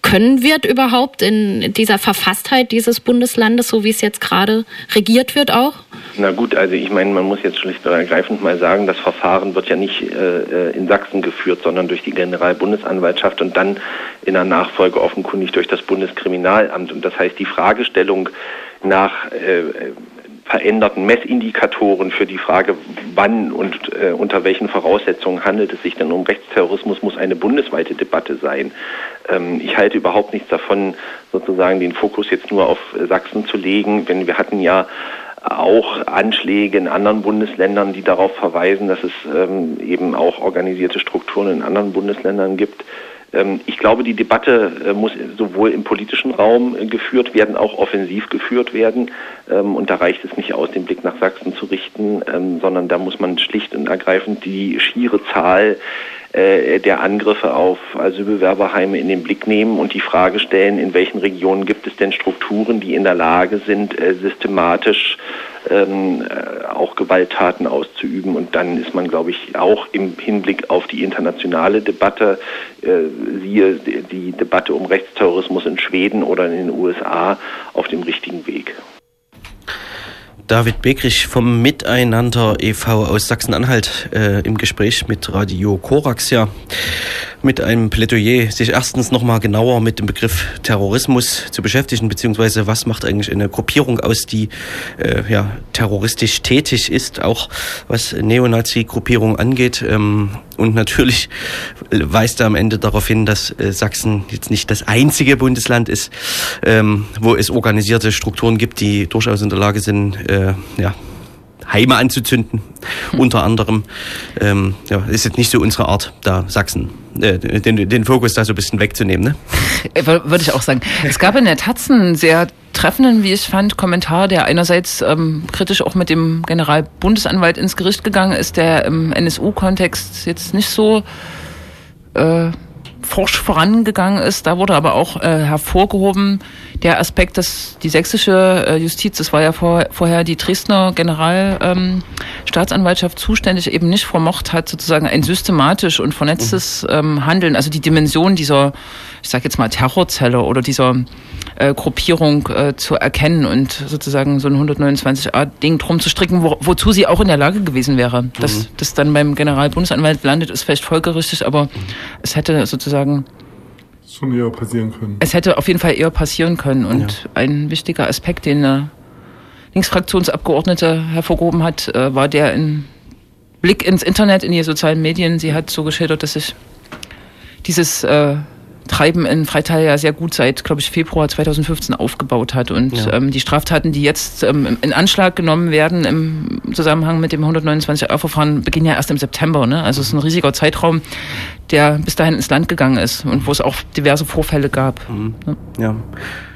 können wird überhaupt in dieser Verfasstheit dieses Bundeslandes, so wie es jetzt gerade regiert wird auch? Na gut, also ich meine, man muss jetzt schlicht und ergreifend mal sagen, das Verfahren wird ja nicht äh, in Sachsen geführt, sondern durch die Generalbundesanwaltschaft und dann in der Nachfolge offenkundig durch das Bundeskriminalamt. Und das heißt, die Fragestellung nach äh, veränderten Messindikatoren für die Frage, wann und äh, unter welchen Voraussetzungen handelt es sich denn um Rechtsterrorismus, muss eine bundesweite Debatte sein. Ähm, ich halte überhaupt nichts davon, sozusagen den Fokus jetzt nur auf Sachsen zu legen, wenn wir hatten ja auch Anschläge in anderen Bundesländern, die darauf verweisen, dass es ähm, eben auch organisierte Strukturen in anderen Bundesländern gibt. Ähm, ich glaube, die Debatte äh, muss sowohl im politischen Raum äh, geführt werden, auch offensiv geführt werden. Ähm, und da reicht es nicht aus, den Blick nach Sachsen zu richten, ähm, sondern da muss man schlicht und ergreifend die schiere Zahl äh, der Angriffe auf Asylbewerberheime in den Blick nehmen und die Frage stellen, in welchen Regionen gibt es denn Strukturen, die in der Lage sind, systematisch ähm, äh, auch Gewalttaten auszuüben. Und dann ist man, glaube ich, auch im Hinblick auf die internationale Debatte, äh, siehe die Debatte um Rechtsterrorismus in Schweden oder in den USA, auf dem richtigen Weg. David Begrich vom Miteinander e.V. aus Sachsen-Anhalt äh, im Gespräch mit Radio Korax ja mit einem Plädoyer, sich erstens nochmal genauer mit dem Begriff Terrorismus zu beschäftigen, beziehungsweise was macht eigentlich eine Gruppierung aus, die äh, ja, terroristisch tätig ist, auch was Neonazi-Gruppierung angeht. Ähm, und natürlich weist er am Ende darauf hin, dass äh, Sachsen jetzt nicht das einzige Bundesland ist, ähm, wo es organisierte Strukturen gibt, die durchaus in der Lage sind, äh, ja, Heime anzuzünden, unter anderem. Ähm, ja, ist jetzt nicht so unsere Art, da Sachsen, den, den Fokus da so ein bisschen wegzunehmen. Ne? Äh, würde ich auch sagen. Es gab in der Taz einen sehr treffenden, wie ich fand, Kommentar, der einerseits ähm, kritisch auch mit dem Generalbundesanwalt ins Gericht gegangen ist, der im NSU-Kontext jetzt nicht so äh, forsch vorangegangen ist. Da wurde aber auch äh, hervorgehoben der Aspekt, dass die sächsische äh, Justiz, das war ja vor, vorher die Dresdner Generalstaatsanwaltschaft ähm, zuständig, eben nicht vermocht hat, sozusagen ein systematisch und vernetztes mhm. ähm, Handeln, also die Dimension dieser, ich sage jetzt mal Terrorzelle oder dieser äh, Gruppierung äh, zu erkennen und sozusagen so ein 129a-Ding drum zu stricken, wo, wozu sie auch in der Lage gewesen wäre. Mhm. Dass das dann beim Generalbundesanwalt landet, ist vielleicht folgerichtig, aber es hätte sozusagen schon eher passieren können. Es hätte auf jeden Fall eher passieren können und ja. ein wichtiger Aspekt, den eine Linksfraktionsabgeordnete hervorgehoben hat, äh, war der in Blick ins Internet, in die sozialen Medien. Sie hat so geschildert, dass sich dieses äh, Treiben in Freital ja sehr gut seit, glaube ich, Februar 2015 aufgebaut hat. Und ja. ähm, die Straftaten, die jetzt ähm, in Anschlag genommen werden im Zusammenhang mit dem 129a-Verfahren, beginnen ja erst im September. Ne? Also es ist ein riesiger Zeitraum, der bis dahin ins Land gegangen ist und wo es auch diverse Vorfälle gab. Mhm. Ne? Ja.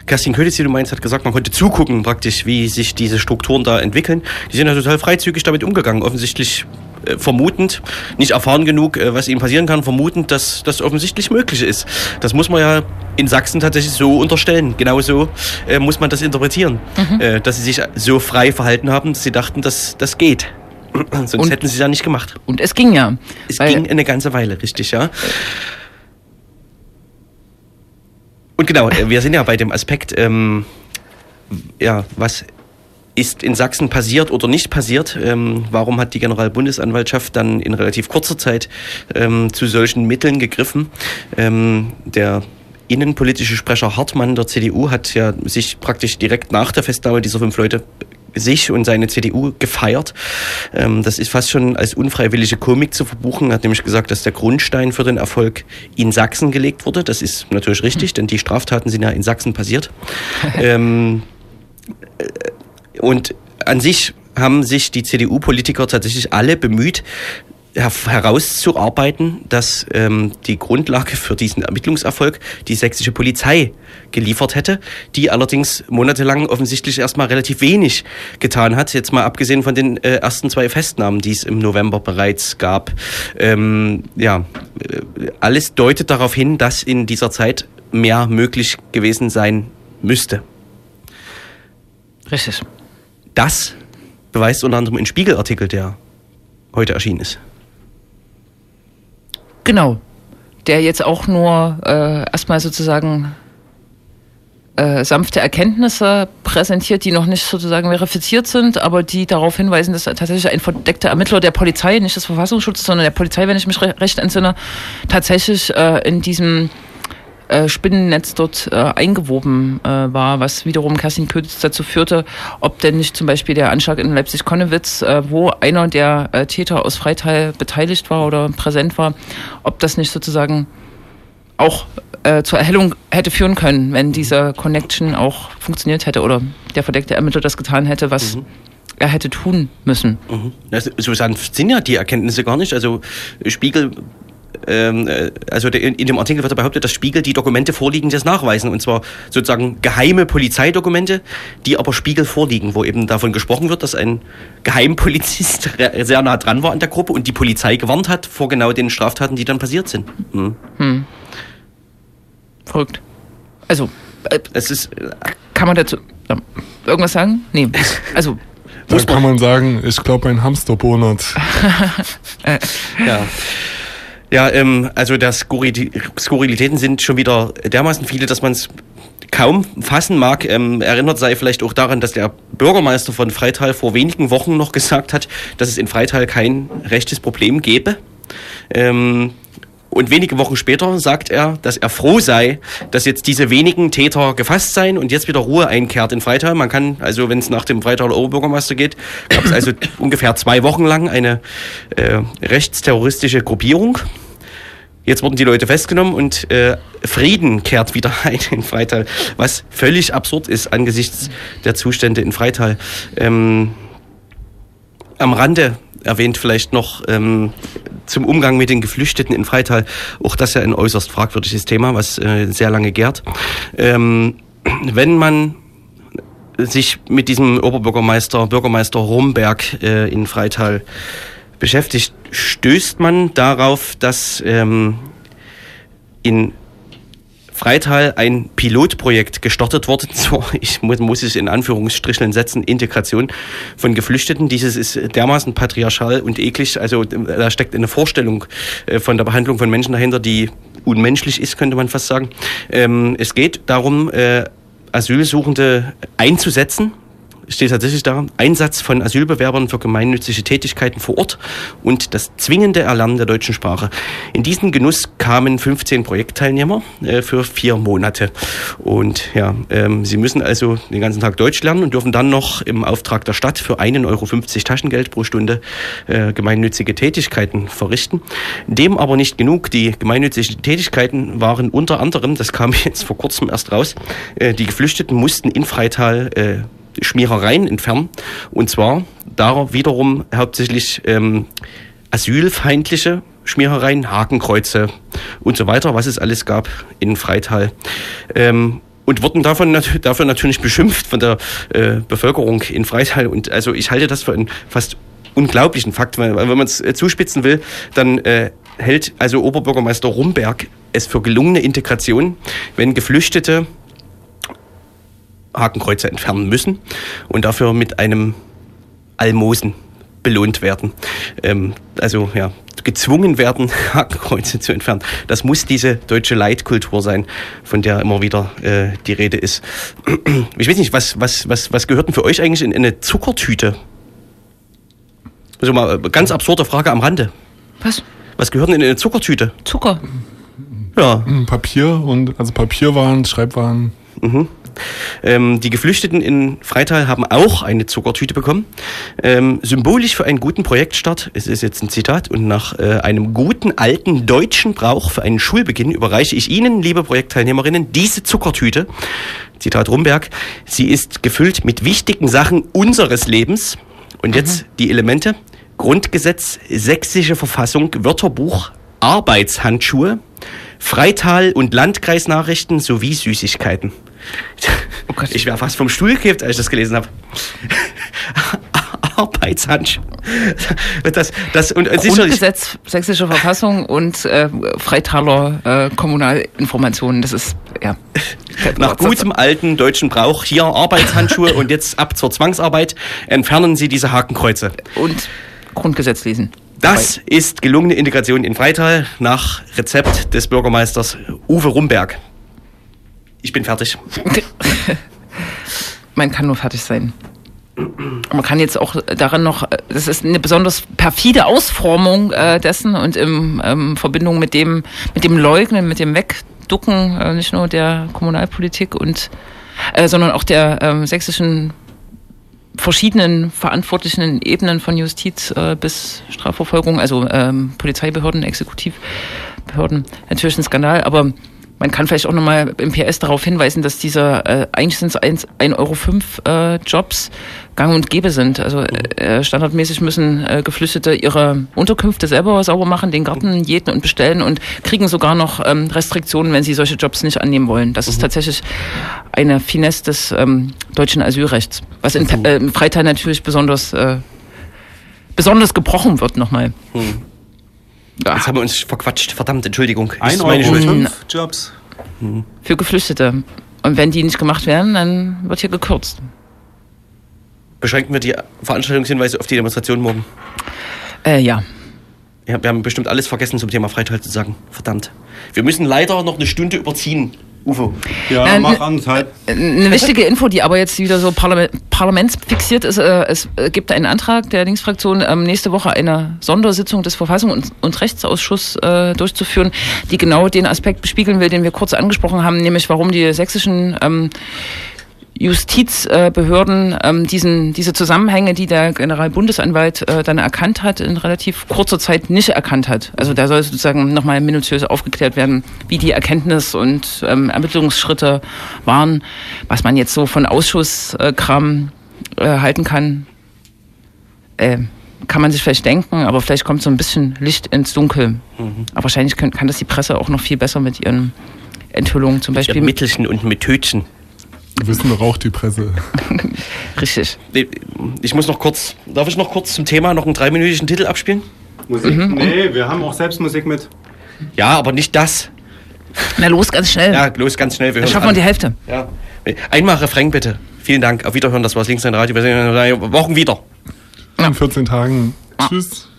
Kerstin Köditz, die du meinst, hat gesagt, man konnte zugucken praktisch, wie sich diese Strukturen da entwickeln. Die sind ja total freizügig damit umgegangen. Offensichtlich äh, vermutend, nicht erfahren genug, äh, was ihnen passieren kann, vermutend, dass das offensichtlich möglich ist. Das muss man ja in Sachsen tatsächlich so unterstellen. Genauso äh, muss man das interpretieren, mhm. äh, dass sie sich so frei verhalten haben, dass sie dachten, dass das geht. Sonst und, hätten sie es ja nicht gemacht. Und es ging ja. Es ging eine ganze Weile, richtig, ja. Und genau, wir sind ja bei dem Aspekt, ähm, ja, was ist in Sachsen passiert oder nicht passiert? Ähm, warum hat die Generalbundesanwaltschaft dann in relativ kurzer Zeit ähm, zu solchen Mitteln gegriffen? Ähm, der innenpolitische Sprecher Hartmann der CDU hat ja sich praktisch direkt nach der Festnahme dieser fünf Leute sich und seine CDU gefeiert. Ähm, das ist fast schon als unfreiwillige Komik zu verbuchen. Er hat nämlich gesagt, dass der Grundstein für den Erfolg in Sachsen gelegt wurde. Das ist natürlich richtig, denn die Straftaten sind ja in Sachsen passiert. und an sich haben sich die CDU-Politiker tatsächlich alle bemüht, herauszuarbeiten, dass ähm, die Grundlage für diesen Ermittlungserfolg die sächsische Polizei geliefert hätte, die allerdings monatelang offensichtlich erstmal relativ wenig getan hat, jetzt mal abgesehen von den äh, ersten zwei Festnahmen, die es im November bereits gab. Ähm, ja, äh, alles deutet darauf hin, dass in dieser Zeit mehr möglich gewesen sein müsste. Richtig. Das beweist unter anderem ein Spiegelartikel, der heute erschienen ist. Genau. Der jetzt auch nur äh, erstmal sozusagen äh, sanfte Erkenntnisse präsentiert, die noch nicht sozusagen verifiziert sind, aber die darauf hinweisen, dass tatsächlich ein verdeckter Ermittler der Polizei, nicht des Verfassungsschutzes, sondern der Polizei, wenn ich mich recht entsinne, tatsächlich äh, in diesem äh, Spinnennetz dort äh, eingewoben äh, war, was wiederum Kerstin Kötz dazu führte, ob denn nicht zum Beispiel der Anschlag in Leipzig-Konnewitz, äh, wo einer der äh, Täter aus Freital beteiligt war oder präsent war, ob das nicht sozusagen auch äh, zur Erhellung hätte führen können, wenn diese Connection auch funktioniert hätte oder der verdeckte Ermittler das getan hätte, was mhm. er hätte tun müssen. Mhm. Also, so sanft sind ja die Erkenntnisse gar nicht. Also Spiegel ähm, äh, also in, dem Artikel wird behauptet, dass Spiegel die Dokumente vorliegen, die das nachweisen. Und zwar sozusagen geheime Polizeidokumente, die aber Spiegel vorliegen, wo eben davon gesprochen wird, dass ein Geheimpolizist sehr nah dran war an der Gruppe und die Polizei gewarnt hat vor genau den Straftaten, die dann passiert sind. Hm. Hm. Verrückt. Also, äh, es ist. Äh, kann man dazu äh, irgendwas sagen? Nee. Also. Da kann man sagen, ich glaube, ein Hamsterbonat. ja. Ja, ähm, also das Skurrilitäten sind schon wieder dermaßen viele, dass man es kaum fassen mag. Ähm, erinnert sei vielleicht auch daran, dass der Bürgermeister von Freital vor wenigen Wochen noch gesagt hat, dass es in Freital kein rechtes Problem gäbe. Ähm, und wenige Wochen später sagt er, dass er froh sei, dass jetzt diese wenigen Täter gefasst seien und jetzt wieder Ruhe einkehrt in Freital. Man kann, also wenn es nach dem Freitaler Oberbürgermeister geht, gab es also ungefähr zwei Wochen lang eine äh, rechtsterroristische Gruppierung. Jetzt wurden die Leute festgenommen und äh, Frieden kehrt wieder ein in Freital, was völlig absurd ist angesichts der Zustände in Freital. Ähm, am Rande erwähnt vielleicht noch ähm, zum Umgang mit den Geflüchteten in Freital. Auch das ja ein äußerst fragwürdiges Thema, was äh, sehr lange gärt. Ähm, wenn man sich mit diesem Oberbürgermeister, Bürgermeister Romberg äh, in Freital beschäftigt, stößt man darauf, dass ähm, in Freital ein Pilotprojekt gestartet worden zur, ich muss, muss es in Anführungsstrichen setzen, Integration von Geflüchteten. Dieses ist dermaßen patriarchal und eklig. Also da steckt eine Vorstellung äh, von der Behandlung von Menschen dahinter, die unmenschlich ist, könnte man fast sagen. Ähm, es geht darum, äh, Asylsuchende einzusetzen steht tatsächlich da, Einsatz von Asylbewerbern für gemeinnützige Tätigkeiten vor Ort und das zwingende Erlernen der deutschen Sprache. In diesen Genuss kamen 15 Projektteilnehmer äh, für vier Monate. Und ja, ähm, sie müssen also den ganzen Tag Deutsch lernen und dürfen dann noch im Auftrag der Stadt für 1,50 Euro Taschengeld pro Stunde äh, gemeinnützige Tätigkeiten verrichten. Dem aber nicht genug. Die gemeinnützigen Tätigkeiten waren unter anderem, das kam jetzt vor kurzem erst raus, äh, die Geflüchteten mussten in Freital äh, Schmierereien entfernen. Und zwar da wiederum hauptsächlich ähm, asylfeindliche Schmierereien, Hakenkreuze und so weiter, was es alles gab in Freital. Ähm, und wurden davon dafür natürlich beschimpft von der äh, Bevölkerung in Freital. Und also ich halte das für einen fast unglaublichen Fakt, weil, weil wenn man es äh, zuspitzen will, dann äh, hält also Oberbürgermeister Rumberg es für gelungene Integration, wenn Geflüchtete Hakenkreuze entfernen müssen und dafür mit einem Almosen belohnt werden. Ähm, also ja, gezwungen werden, Hakenkreuze zu entfernen. Das muss diese deutsche Leitkultur sein, von der immer wieder äh, die Rede ist. Ich weiß nicht, was, was, was, was gehört denn für euch eigentlich in eine Zuckertüte? Also mal äh, ganz absurde Frage am Rande. Was? Was gehört denn in eine Zuckertüte? Zucker. Ja. Papier und also Papierwaren, Schreibwaren. Mhm. Ähm, die Geflüchteten in Freital haben auch eine Zuckertüte bekommen. Ähm, symbolisch für einen guten Projektstart, es ist jetzt ein Zitat, und nach äh, einem guten alten deutschen Brauch für einen Schulbeginn überreiche ich Ihnen, liebe Projektteilnehmerinnen, diese Zuckertüte. Zitat Rumberg. Sie ist gefüllt mit wichtigen Sachen unseres Lebens. Und jetzt mhm. die Elemente. Grundgesetz, sächsische Verfassung, Wörterbuch, Arbeitshandschuhe, Freital- und Landkreisnachrichten sowie Süßigkeiten. Oh Gott. Ich wäre fast vom Stuhl gekippt, als ich das gelesen habe. Arbeitshandschuhe. Das, das, und, und Grundgesetz, Sächsische Verfassung und äh, Freitaler äh, Kommunalinformationen. Das ist, ja. Nach gutem alten deutschen Brauch hier Arbeitshandschuhe und jetzt ab zur Zwangsarbeit entfernen Sie diese Hakenkreuze. Und Grundgesetz lesen. Das ist gelungene Integration in Freital nach Rezept des Bürgermeisters Uwe Rumberg. Ich bin fertig. Man kann nur fertig sein. Man kann jetzt auch daran noch, das ist eine besonders perfide Ausformung äh, dessen und in ähm, Verbindung mit dem, mit dem Leugnen, mit dem Wegducken, äh, nicht nur der Kommunalpolitik und, äh, sondern auch der ähm, sächsischen verschiedenen verantwortlichen Ebenen von Justiz äh, bis Strafverfolgung, also ähm, Polizeibehörden, Exekutivbehörden, natürlich ein Skandal, aber man kann vielleicht auch nochmal im PS darauf hinweisen, dass diese, äh, eigentlich sind es 1,05 Euro fünf, äh, Jobs gang und gäbe sind. Also äh, standardmäßig müssen äh, Geflüchtete ihre Unterkünfte selber sauber machen, den Garten jäten und bestellen und kriegen sogar noch ähm, Restriktionen, wenn sie solche Jobs nicht annehmen wollen. Das ist tatsächlich eine Finesse des ähm, deutschen Asylrechts, was in, äh, im Freital natürlich besonders, äh, besonders gebrochen wird nochmal. Hm. Jetzt haben wir uns verquatscht. Verdammt, Entschuldigung. Ein Ist Euro meine Schuld. fünf Jobs. Für Geflüchtete. Und wenn die nicht gemacht werden, dann wird hier gekürzt. Beschränken wir die Veranstaltungshinweise auf die Demonstration morgen. Äh, ja. Ja, wir haben bestimmt alles vergessen zum Thema Freital zu sagen. Verdammt. Wir müssen leider noch eine Stunde überziehen. Ufo. Ja, Äh, mach ne- anderthalb. Eine wichtige Info, die aber jetzt wieder so Parlament, parlamentsfixiert ist, äh, es äh, gibt einen Antrag der Linksfraktion, ähm, nächste Woche eine Sondersitzung des Verfassungs- und, und Rechtsausschusses äh, durchzuführen, die genau den Aspekt bespiegeln will, den wir kurz angesprochen haben, nämlich warum die sächsischen ähm, Justizbehörden ähm, diesen, diese Zusammenhänge, die der Generalbundesanwalt äh, dann erkannt hat, in relativ kurzer Zeit nicht erkannt hat. Also da soll sozusagen nochmal minutiös aufgeklärt werden, wie die Erkenntnis und ähm, Ermittlungsschritte waren, was man jetzt so von Ausschusskram äh, halten kann. Äh, kann man sich vielleicht denken, aber vielleicht kommt so ein bisschen Licht ins Dunkel. Aber wahrscheinlich kann, kann das die Presse auch noch viel besser mit ihren Enthüllungen zum Beispiel. Mit Mittelchen und mit Tötchen. Wissen doch auch die Presse. Richtig. Ich muss noch kurz, darf ich noch kurz zum Thema noch einen dreiminütigen Titel abspielen? Musik? Mhm. Nee, wir haben auch selbst Musik mit. Ja, aber nicht das. Na los, ganz schnell. Ja, los, ganz schnell. Wir Dann hören schaffen wir die Hälfte. Ja. Einmal Refrain bitte. Vielen Dank. Auf Wiederhören, das war's Links Radio. Wir sehen uns in drei Wochen wieder. In 14 Tagen. Tschüss.